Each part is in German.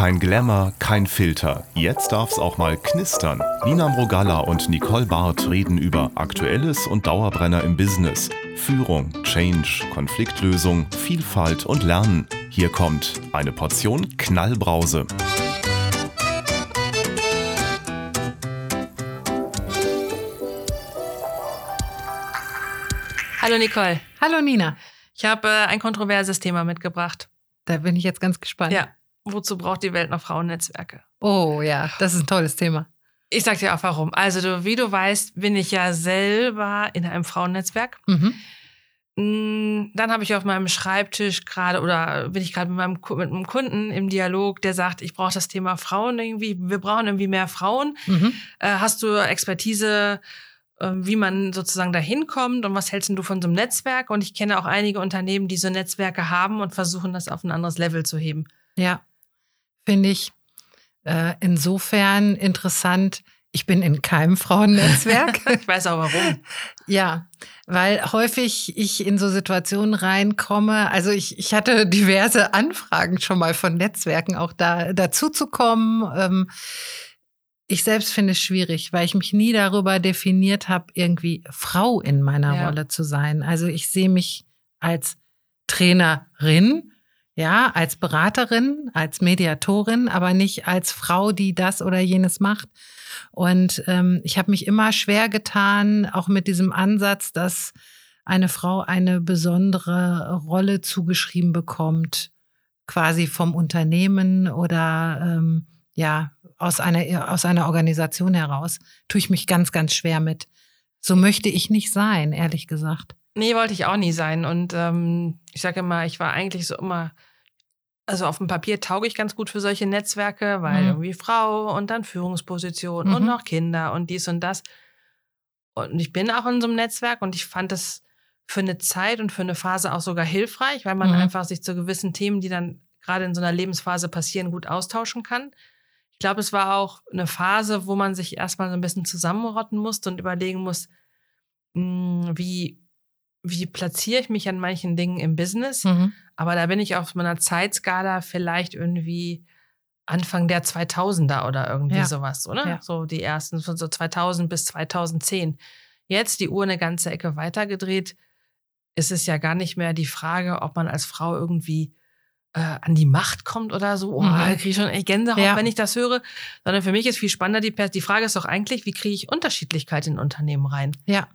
Kein Glamour, kein Filter. Jetzt darf's auch mal knistern. Nina Mrogalla und Nicole Barth reden über Aktuelles und Dauerbrenner im Business. Führung, Change, Konfliktlösung, Vielfalt und Lernen. Hier kommt eine Portion Knallbrause. Hallo Nicole. Hallo Nina. Ich habe äh, ein kontroverses Thema mitgebracht. Da bin ich jetzt ganz gespannt. Ja. Wozu braucht die Welt noch Frauennetzwerke? Oh ja, das ist ein tolles Thema. Ich sag dir auch warum. Also, du, wie du weißt, bin ich ja selber in einem Frauennetzwerk. Mhm. Mm, Dann habe ich auf meinem Schreibtisch gerade oder bin ich gerade mit meinem mit einem Kunden im Dialog, der sagt, ich brauche das Thema Frauen irgendwie, wir brauchen irgendwie mehr Frauen. Mhm. Äh, hast du Expertise, äh, wie man sozusagen dahin kommt und was hältst du von so einem Netzwerk? Und ich kenne auch einige Unternehmen, die so Netzwerke haben und versuchen, das auf ein anderes Level zu heben. Ja, finde ich äh, insofern interessant. Ich bin in keinem Frauennetzwerk. ich weiß auch warum. ja, weil häufig ich in so Situationen reinkomme. Also ich, ich hatte diverse Anfragen schon mal von Netzwerken, auch da dazu zu kommen. Ähm, ich selbst finde es schwierig, weil ich mich nie darüber definiert habe, irgendwie Frau in meiner Ja. Rolle zu sein. Also ich sehe mich als Trainerin, ja, als Beraterin, als Mediatorin, aber nicht als Frau, die das oder jenes macht. Und ähm, ich habe mich immer schwer getan, auch mit diesem Ansatz, dass eine Frau eine besondere Rolle zugeschrieben bekommt, quasi vom Unternehmen oder ähm, ja, aus einer, aus einer Organisation heraus, tue ich mich ganz, ganz schwer mit. So möchte ich nicht sein, ehrlich gesagt. Nee, wollte ich auch nie sein. Und ähm, ich sage immer, ich war eigentlich so immer, also auf dem Papier tauge ich ganz gut für solche Netzwerke, weil Mhm. irgendwie Frau und dann Führungsposition Mhm. und noch Kinder und dies und das. Und ich bin auch in so einem Netzwerk und ich fand das für eine Zeit und für eine Phase auch sogar hilfreich, weil man Mhm. einfach sich zu gewissen Themen, die dann gerade in so einer Lebensphase passieren, gut austauschen kann. Ich glaube, es war auch eine Phase, wo man sich erstmal so ein bisschen zusammenrotten musste und überlegen muss, mh, wie, wie platziere ich mich an manchen Dingen im Business. Mhm. Aber da bin ich auf meiner Zeitskala vielleicht irgendwie Anfang der 2000er oder irgendwie Ja. sowas, oder? Ja. So die ersten von so 2000 bis 2010. Jetzt die Uhr eine ganze Ecke weitergedreht, ist es ja gar nicht mehr die Frage, ob man als Frau irgendwie äh, an die Macht kommt oder so. Oh, Mhm. da kriege ich schon echt Gänsehaut, Ja. wenn ich das höre. Sondern für mich ist viel spannender die, die Frage ist doch eigentlich, wie kriege ich Unterschiedlichkeit in Unternehmen rein? Ja.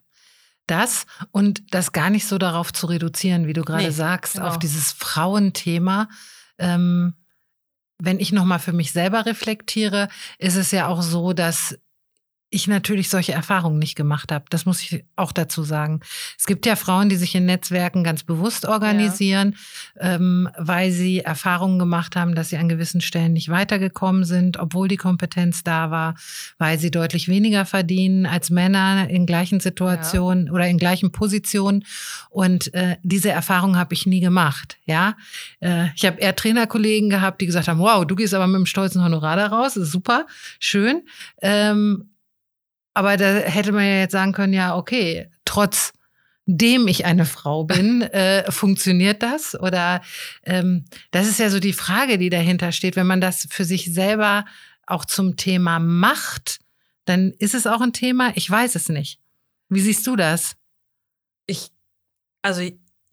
Das und das gar nicht so darauf zu reduzieren, wie du gerade Nee, sagst, genau. auf dieses Frauenthema. Ähm, wenn ich nochmal für mich selber reflektiere, ist es ja auch so, dass ich natürlich solche Erfahrungen nicht gemacht habe. Das muss ich auch dazu sagen. Es gibt ja Frauen, die sich in Netzwerken ganz bewusst organisieren, ähm, weil sie Erfahrungen gemacht haben, dass sie an gewissen Stellen nicht weitergekommen sind, obwohl die Kompetenz da war, weil sie deutlich weniger verdienen als Männer in gleichen Situationen oder in gleichen Positionen. Und äh, diese Erfahrung habe ich nie gemacht. Ja, äh, ich habe eher Trainerkollegen gehabt, die gesagt haben: Wow, du gehst aber mit einem stolzen Honorar da raus, ist super, schön. Ähm, aber da hätte man ja jetzt sagen können, ja, okay, trotzdem ich eine Frau bin, äh, funktioniert das? Oder ähm, das ist ja so die Frage, die dahinter steht. Wenn man das für sich selber auch zum Thema macht, dann ist es auch ein Thema. Ich weiß es nicht. Wie siehst du das? ich, also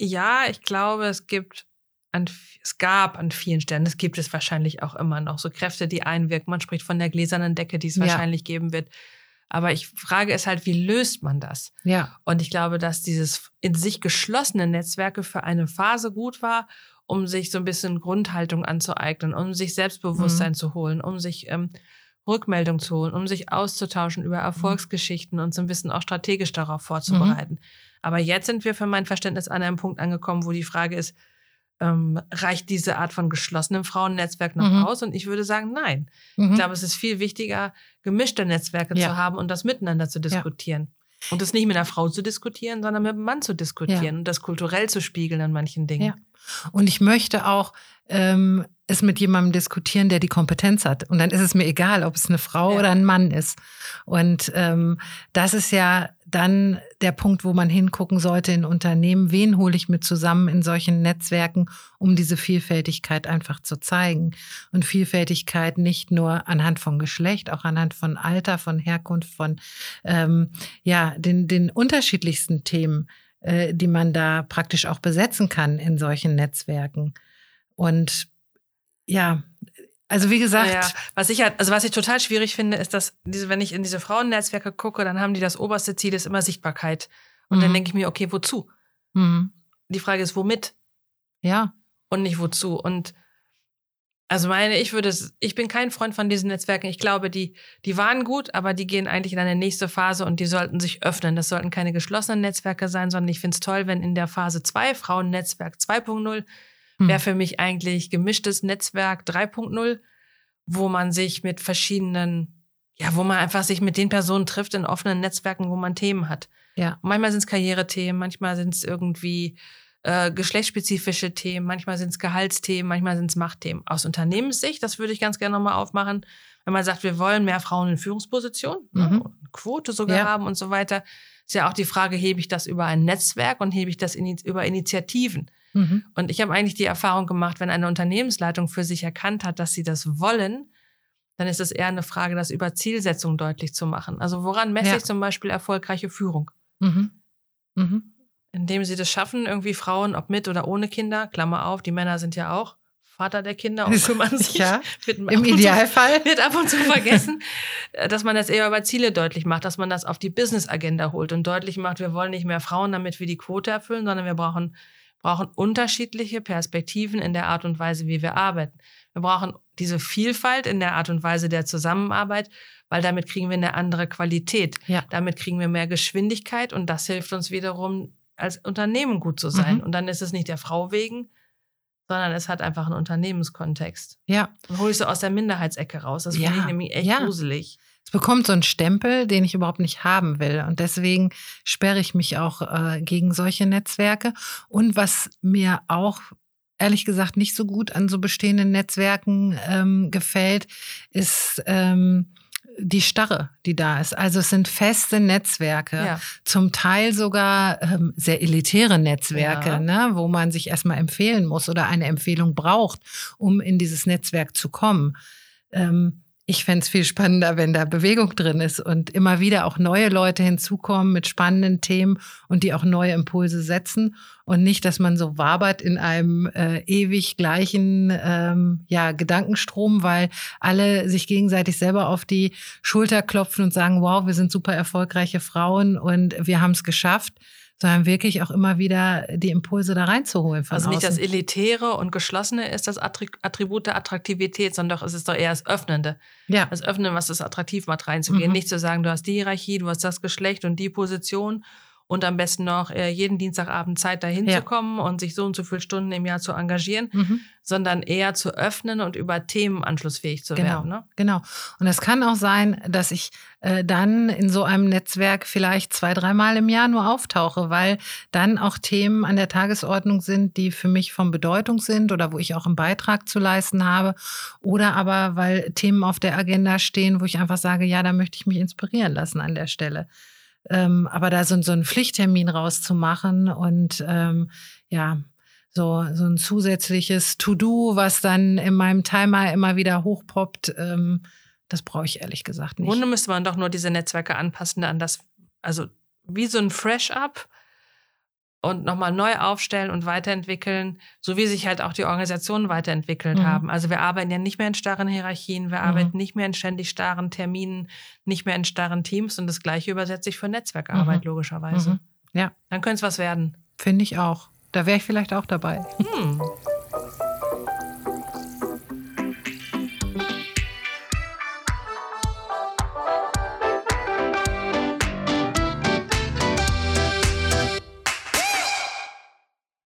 ja, ich glaube, es gibt an, es gab an vielen Stellen, es gibt es wahrscheinlich auch immer noch so Kräfte, die einwirken. Man spricht von der gläsernen Decke, die es Ja. wahrscheinlich geben wird. Aber ich frage es halt, wie löst man das? Ja. Und ich glaube, dass dieses in sich geschlossene Netzwerke für eine Phase gut war, um sich so ein bisschen Grundhaltung anzueignen, um sich Selbstbewusstsein Mhm. zu holen, um sich ähm, Rückmeldung zu holen, um sich auszutauschen über Erfolgsgeschichten und so ein bisschen auch strategisch darauf vorzubereiten. Aber jetzt sind wir für mein Verständnis an einem Punkt angekommen, wo die Frage ist, ähm, reicht diese Art von geschlossenem Frauennetzwerk noch Mhm. aus? Und ich würde sagen, nein. Mhm. Ich glaube, es ist viel wichtiger, gemischte Netzwerke Ja. zu haben und das miteinander zu diskutieren. Und das nicht mit einer Frau zu diskutieren, sondern mit einem Mann zu diskutieren Ja. und das kulturell zu spiegeln an manchen Dingen. Und ich möchte auch ähm, es mit jemandem diskutieren, der die Kompetenz hat. Und dann ist es mir egal, ob es eine Frau ja. oder ein Mann ist. Und ähm, das ist ja dann der Punkt, wo man hingucken sollte in Unternehmen. Wen hole ich mit zusammen in solchen Netzwerken, um diese Vielfältigkeit einfach zu zeigen? Und Vielfältigkeit nicht nur anhand von Geschlecht, auch anhand von Alter, von Herkunft, von ähm, ja den den unterschiedlichsten Themen, äh, die man da praktisch auch besetzen kann in solchen Netzwerken. Und ja, also wie gesagt, ja, was ich halt, also was ich total schwierig finde, ist, dass diese, wenn ich in diese Frauennetzwerke gucke, dann haben die das oberste Ziel ist immer Sichtbarkeit. Und mhm. dann denke ich mir, okay, wozu? Mhm. Die Frage ist, womit? Ja. Und nicht wozu. Und also meine, ich würde, ich bin kein Freund von diesen Netzwerken. Ich glaube, die, die waren gut, aber die gehen eigentlich in eine nächste Phase und die sollten sich öffnen. Das sollten keine geschlossenen Netzwerke sein, sondern ich finde es toll, wenn in der Phase 2, Frauennetzwerk 2.0, hm. wäre für mich eigentlich gemischtes Netzwerk 3.0, wo man sich mit verschiedenen, ja, wo man einfach sich mit den Personen trifft in offenen Netzwerken, wo man Themen hat. Ja. manchmal sind es Karrierethemen, manchmal sind es irgendwie äh, geschlechtsspezifische Themen, manchmal sind es Gehaltsthemen, manchmal sind es Machtthemen. Aus Unternehmenssicht, das würde ich ganz gerne nochmal aufmachen, wenn man sagt, wir wollen mehr Frauen in Führungspositionen, ne, mhm. Quote sogar ja. haben und so weiter, ist ja auch die Frage, hebe ich das über ein Netzwerk und hebe ich das in, über Initiativen? Mhm. Und ich habe eigentlich die Erfahrung gemacht, wenn eine Unternehmensleitung für sich erkannt hat, dass sie das wollen, dann ist es eher eine Frage, das über Zielsetzung deutlich zu machen. Also woran messe ja. ich zum Beispiel erfolgreiche Führung? Mhm. Mhm. Indem sie das schaffen, irgendwie Frauen, ob mit oder ohne Kinder, Klammer auf, die Männer sind ja auch Vater der Kinder und kümmern sich. ja, im Idealfall. Zu, wird ab und zu vergessen, dass man das eher über Ziele deutlich macht, dass man das auf die Business-Agenda holt und deutlich macht, wir wollen nicht mehr Frauen, damit wir die Quote erfüllen, sondern wir brauchen brauchen unterschiedliche Perspektiven in der Art und Weise, wie wir arbeiten. Wir brauchen diese Vielfalt in der Art und Weise der Zusammenarbeit, weil damit kriegen wir eine andere Qualität. Ja. Damit kriegen wir mehr Geschwindigkeit und das hilft uns wiederum, als Unternehmen gut zu sein. Mhm. Und dann ist es nicht der Frau wegen, sondern es hat einfach einen Unternehmenskontext. Ja. Dann hole ich so aus der Minderheitsecke raus. Das ja. finde ich nämlich echt ja. gruselig. Es bekommt so einen Stempel, den ich überhaupt nicht haben will. Und deswegen sperre ich mich auch äh, gegen solche Netzwerke. Und was mir auch ehrlich gesagt nicht so gut an so bestehenden Netzwerken ähm, gefällt, ist ähm, die Starre, die da ist. Also es sind feste Netzwerke, ja. zum Teil sogar ähm, sehr elitäre Netzwerke, ja. ne, wo man sich erstmal empfehlen muss oder eine Empfehlung braucht, um in dieses Netzwerk zu kommen. Ähm, ich fände es viel spannender, wenn da Bewegung drin ist und immer wieder auch neue Leute hinzukommen mit spannenden Themen und die auch neue Impulse setzen und nicht, dass man so wabert in einem äh, ewig gleichen ähm, ja, Gedankenstrom, weil alle sich gegenseitig selber auf die Schulter klopfen und sagen, wow, wir sind super erfolgreiche Frauen und wir haben es geschafft sondern wirklich auch immer wieder die Impulse da reinzuholen. Von also nicht außen. das Elitäre und Geschlossene ist das Attribut der Attraktivität, sondern doch, es ist doch eher das Öffnende. Ja. Das Öffnen, was es attraktiv macht, reinzugehen. Mhm. Nicht zu sagen, du hast die Hierarchie, du hast das Geschlecht und die Position und am besten noch äh, jeden Dienstagabend Zeit, dahin ja. zu kommen und sich so und so viele Stunden im Jahr zu engagieren, mhm. sondern eher zu öffnen und über Themen anschlussfähig zu genau. werden. Ne? Genau. Und es kann auch sein, dass ich äh, dann in so einem Netzwerk vielleicht zwei, dreimal im Jahr nur auftauche, weil dann auch Themen an der Tagesordnung sind, die für mich von Bedeutung sind oder wo ich auch einen Beitrag zu leisten habe. Oder aber, weil Themen auf der Agenda stehen, wo ich einfach sage, ja, da möchte ich mich inspirieren lassen an der Stelle. Ähm, aber da so, so einen Pflichttermin rauszumachen und ähm, ja, so, so ein zusätzliches To-Do, was dann in meinem Timer immer wieder hochpoppt, ähm, das brauche ich ehrlich gesagt nicht. Im Grunde müsste man doch nur diese Netzwerke anpassen an das, also wie so ein Fresh-Up und nochmal neu aufstellen und weiterentwickeln, so wie sich halt auch die Organisationen weiterentwickelt mhm. haben. Also wir arbeiten ja nicht mehr in starren Hierarchien, wir mhm. arbeiten nicht mehr in ständig starren Terminen, nicht mehr in starren Teams und das gleiche übersetze ich für Netzwerkarbeit mhm. logischerweise. Mhm. Ja. Dann könnte es was werden. Finde ich auch. Da wäre ich vielleicht auch dabei. Hm.